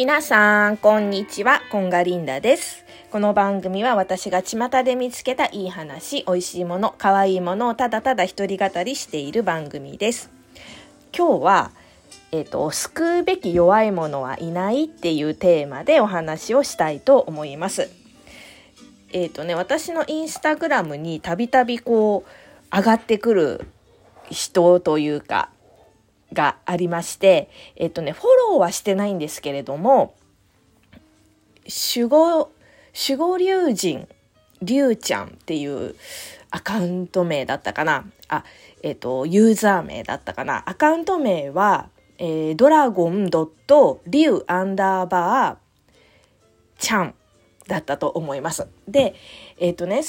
皆さん、こんにちは。コンガリンダです。この番組は私が巷で見つけたいい話、美味しいもの、可愛いものをただただ一人語りしている番組です。今日は、えっ、と、救うべき弱い者はいないっていうテーマでお話をしたいと思います。えっ、とね、私のインスタグラムにたびたびこう、上がってくる人というか、がありまして、えっとね、フォローはしてないんですけれども、守護、守護龍神、龍ちゃんっていうアカウント名だったかな。あ、えっと、ユーザー名だったかな。アカウント名は、えー、ドラゴンドット龍アンダーバーちゃんだったと思います。で、えっとね、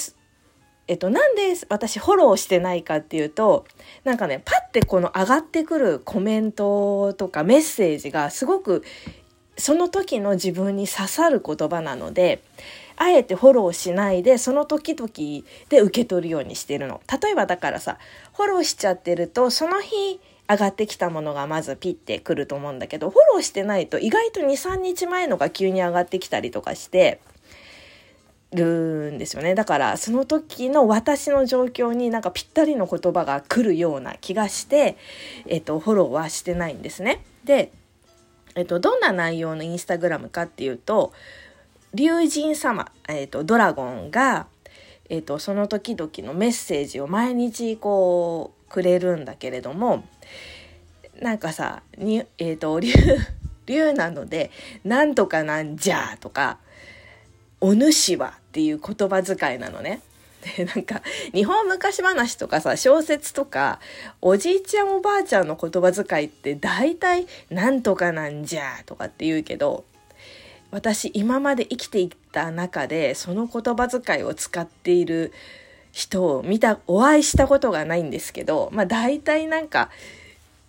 えっと、なんで私フォローしてないかっていうと、なんかね、パッてこの上がってくるコメントとかメッセージがすごくその時の自分に刺さる言葉なので、あえてフォローしないで、その時々で受け取るようにしてるの。例えばだからさ、フォローしちゃってると、その日上がってきたものがまずピッてくると思うんだけど、フォローしてないと意外と2、3日前のが急に上がってきたりとかして、るんですよねだからその時の私の状況になんかぴったりの言葉が来るような気がして、えっと、フォローはしてないんですね。で、えっと、どんな内容のインスタグラムかっていうと龍神様、えっと、ドラゴンが、えっと、その時々のメッセージを毎日こうくれるんだけれどもなんかさに、えっと、龍龍なので「なんとかなんじゃ」とか「お主は」っていう言葉遣いなのね。でなんか日本昔話とかさ小説とかおじいちゃんおばあちゃんの言葉遣いって大体「なんとかなんじゃ」とかって言うけど私今まで生きていった中でその言葉遣いを使っている人を見たお会いしたことがないんですけどまあ大体なんか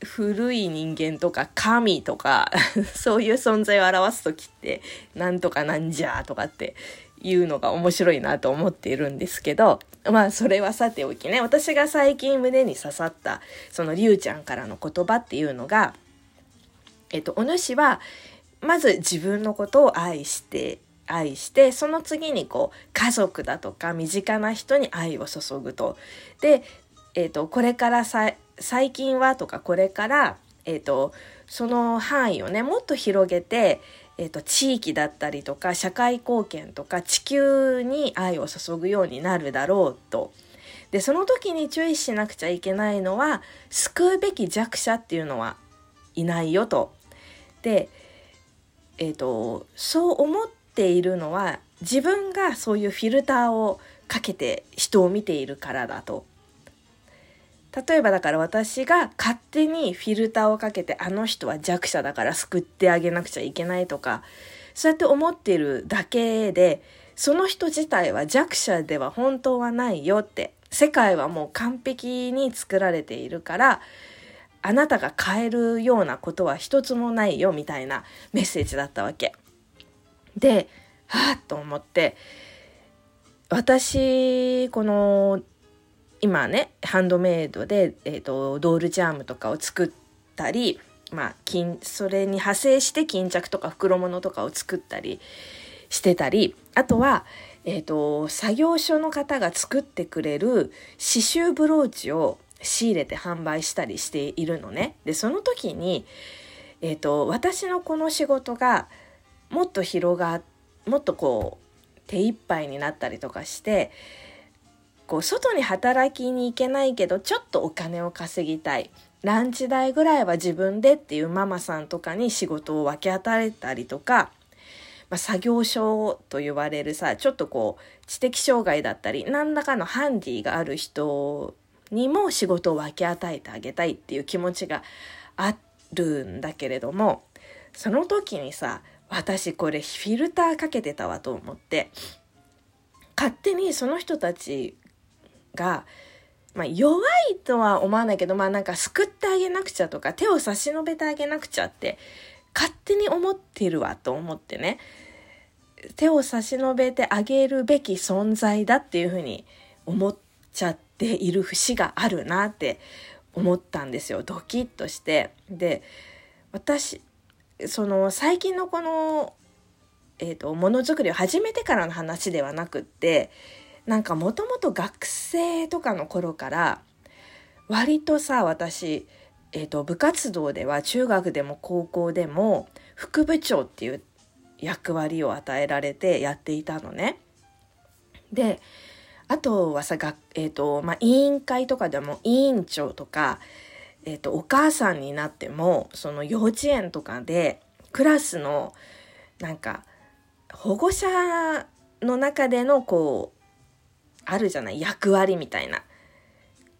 古い人間とか神とか そういう存在を表す時ってなんとかなんじゃとかっていうのが面白いなと思っているんですけどまあそれはさておきね私が最近胸に刺さったそのりゅうちゃんからの言葉っていうのがえっとお主はまず自分のことを愛して愛してその次にこう家族だとか身近な人に愛を注ぐと。で、えっとこれからさ最近はとかこれから、えっとその範囲をねもっと広げてえー、と地域だったりとか社会貢献とか地球に愛を注ぐようになるだろうと。でその時に注意しなくちゃいけないのは救うべき弱者っていうのはいないよと。で、えーと、そう思っているのは自分がそういうフィルターをかけて人を見ているからだと。例えばだから私が勝手にフィルターをかけてあの人は弱者だから救ってあげなくちゃいけないとかそうやって思ってるだけでその人自体は弱者では本当はないよって世界はもう完璧に作られているからあなたが変えるようなことは一つもないよみたいなメッセージだったわけ。ではあと思って私この今ねハンドメイドで、えーと、ドールチャームとかを作ったり、まあ、金それに派生して巾着とか袋物とかを作ったりしてたりあとは、えーと、作業所の方が作ってくれる刺繍ブローチを仕入れて販売したりしているのね。でその時に、えーと私のこの仕事がもっと広がもっとこう手一杯になったりとかしてこう外に働きに行けないけどちょっとお金を稼ぎたい。ランチ代ぐらいは自分でっていうママさんとかに仕事を分け与えたりとか、まあ、作業所と言われるさちょっとこう知的障害だったり何らかのハンディがある人にも仕事を分け与えてあげたいっていう気持ちがあるんだけれどもその時にさ私これフィルターかけてたわと思って勝手にその人たちが、まあ、弱いとは思わないけど、まあなんか救ってあげなくちゃとか、手を差し伸べてあげなくちゃって、勝手に思ってるわと思ってね、手を差し伸べてあげるべき存在だっていうふうに思っちゃっている節があるなって思ったんですよ。ドキッとして。で、私、その最近のこの、えーと、ものづくりを始めてからの話ではなくってなんかもともと学生とかの頃から割とさ私、えーと部活動では中学でも高校でも副部長っていう役割を与えられてやっていたのね。であとはさ、えーとまあ、委員会とかでも委員長とか、えーと、お母さんになってもその幼稚園とかでクラスのなんか保護者の中でのこうあるじゃない？役割みたいな。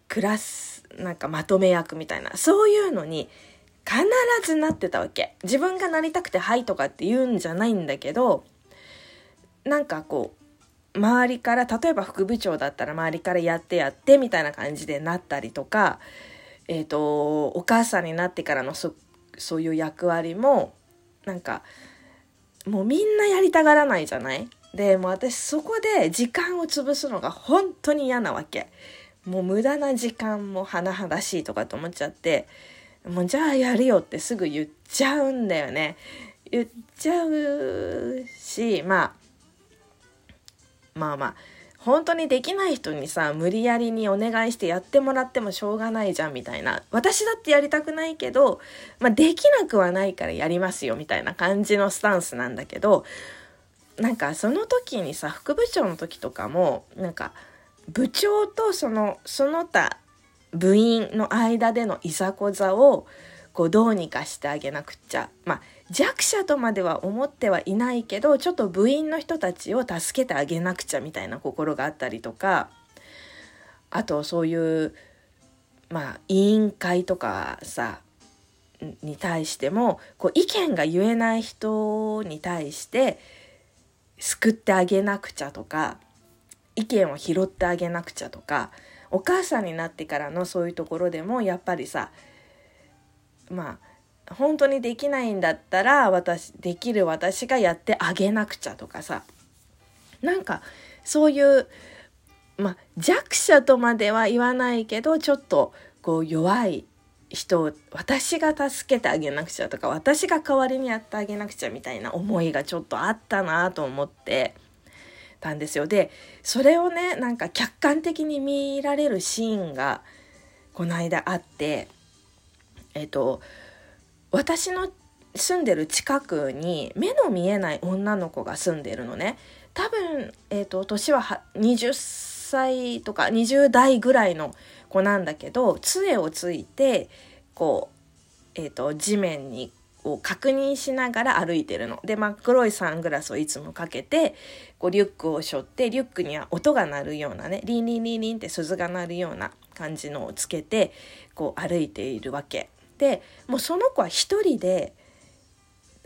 クラスなんかまとめ役みたいな。そういうのに必ずなってたわけ。自分がなりたくて「はい」とかって言うんじゃないんだけどなんかこう周りから例えば副部長だったら周りからやってやってみたいな感じでなったりとか、えーと、お母さんになってからのそそういう役割もなんかもうみんなやりたがらないじゃない？でも私そこで時間を潰すのが本当に嫌なわけもう無駄な時間も甚だしいとかと思っちゃってもうじゃあやるよってすぐ言っちゃうんだよね。言っちゃうし、まあ、まあまあ、本当にできない人にさ、無理やりにお願いしてやってもらってもしょうがないじゃんみたいな。私だってやりたくないけど、まあできなくはないからやりますよみたいな感じのスタンスなんだけど、なんかその時にさ、副部長の時とかも、なんか、部長とその、その他部員の間でのいざこざをこうどうにかしてあげなくっちゃ。まあ弱者とまでは思ってはいないけどちょっと部員の人たちを助けてあげなくちゃみたいな心があったりとか。あとそういうまあ委員会とかさに対してもこう意見が言えない人に対して救ってあげなくちゃとか意見を拾ってあげなくちゃとかお母さんになってからのそういうところでもやっぱりさまあ本当にできないんだったら私できる私がやってあげなくちゃとかさなんかそういうまあ弱者とまでは言わないけどちょっとこう弱い人を私が助けてあげなくちゃとか私が代わりにやってあげなくちゃみたいな思いがちょっとあったなと思ってたんですよ。で、それをね、なんか客観的に見られるシーンがこの間あって、えっと、私の住んでる近くに目の見えない女の子が住んでるのね。多分、えっと、年は20歳とか20代ぐらいの子なんだけど、杖をついて、こう、えっと、地面にを確認しながら歩いてるの。で、真っ黒いサングラスをいつもかけて、こうリュックを背負って、リュックには音が鳴るようなね、リンリンリンリンって鈴が鳴るような感じのをつけて、こう歩いているわけ。で、もうその子は一人で、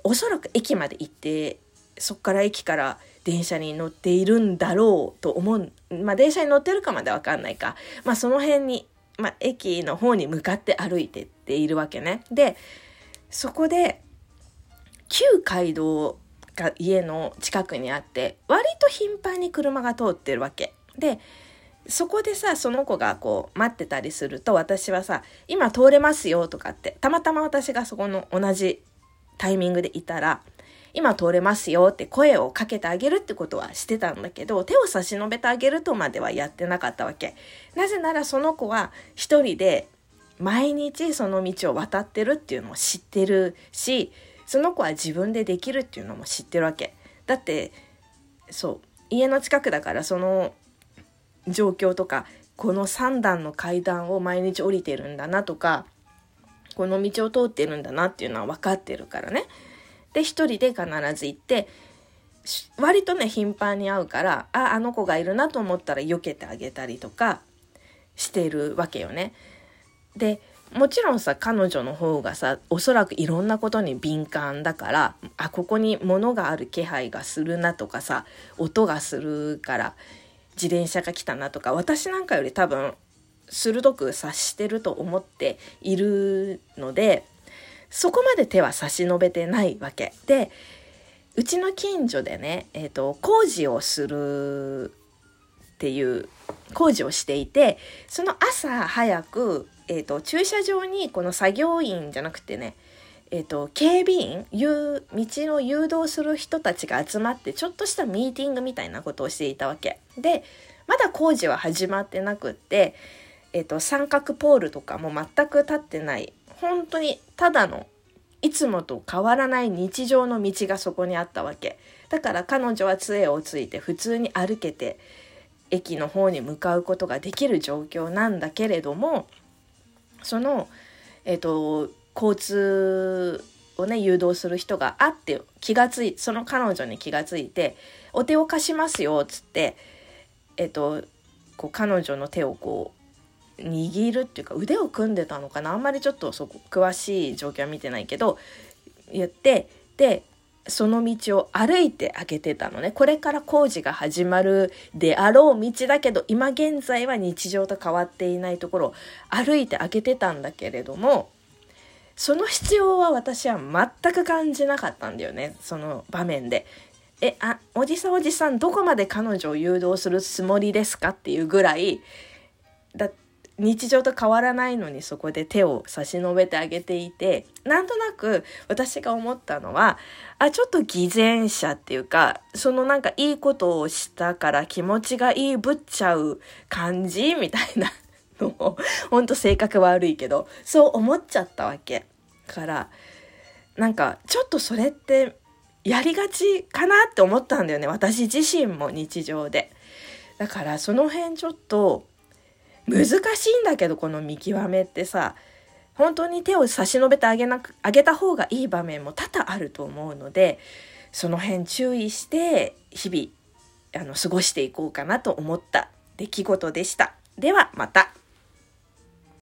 おそらく駅まで行って、そっから駅から電車に乗っているんだろうと思う。まあ電車に乗ってるかまでわかんないか。まあその辺に、まあ駅の方に向かって歩いてっているわけね。で、そこで旧街道が家の近くにあって割と頻繁に車が通ってるわけでそこでさその子がこう待ってたりすると私はさ「今通れますよ」とかってたまたま私がそこの同じタイミングでいたら「今通れますよ」って声をかけてあげるってことはしてたんだけど手を差し伸べてあげるとまではやってなかったわけ。なぜならその子は一人で毎日その道を渡ってるっていうのを知ってるしその子は自分でできるっていうのも知ってるわけだってそう家の近くだからその状況とかこの3段の階段を毎日降りてるんだなとかこの道を通ってるんだなっていうのは分かってるからねで一人で必ず行って割とね頻繁に会うからああの子がいるなと思ったら避けてあげたりとかしてるわけよね。でもちろんさ彼女の方がさおそらくいろんなことに敏感だからあここに物がある気配がするなとかさ音がするから自転車が来たなとか私なんかより多分鋭く察してると思っているのでそこまで手は差し伸べてないわけ。でうちの近所でね、えーと工事をするっていう工事をしていてその朝早くえーと、駐車場にこの作業員じゃなくてね、えっと、警備員道の誘導する人たちが集まってちょっとしたミーティングみたいなことをしていたわけ。でまだ工事は始まってなくって、えっと、三角ポールとかも全く立ってない本当にただのいつもと変わらない日常の道がそこにあったわけ。だから彼女は杖をついて普通に歩けて駅の方に向かうことができる状況なんだけれどもその、えっと、交通をね誘導する人があって気がついその彼女に気がついて「お手を貸しますよ」っつってえっとこう彼女の手をこう握るっていうか腕を組んでたのかな。あんまりちょっとそこ詳しい状況は見てないけど言ってでその道を歩いてあげてたのね。これから工事が始まるであろう道だけど今現在は日常と変わっていないところを歩いてあげてたんだけれどもその必要は私は全く感じなかったんだよね。その場面で。えあおじさんおじさんどこまで彼女を誘導するつもりですかっていうぐらいだ日常と変わらないのにそこで手を差し伸べてあげていてなんとなく私が思ったのはあちょっと偽善者っていうかそのなんかいいことをしたから気持ちがいいぶっちゃう感じ？みたいなのをほんと性格悪いけどそう思っちゃったわけからなんかちょっとそれってやりがちかなって思ったんだよね。私自身も日常で。だからその辺ちょっと難しいんだけどこの見極めってさ本当に手を差し伸べてあげなくあげた方がいい場面も多々あると思うのでその辺注意して日々あの過ごしていこうかなと思った出来事でした。ではまた。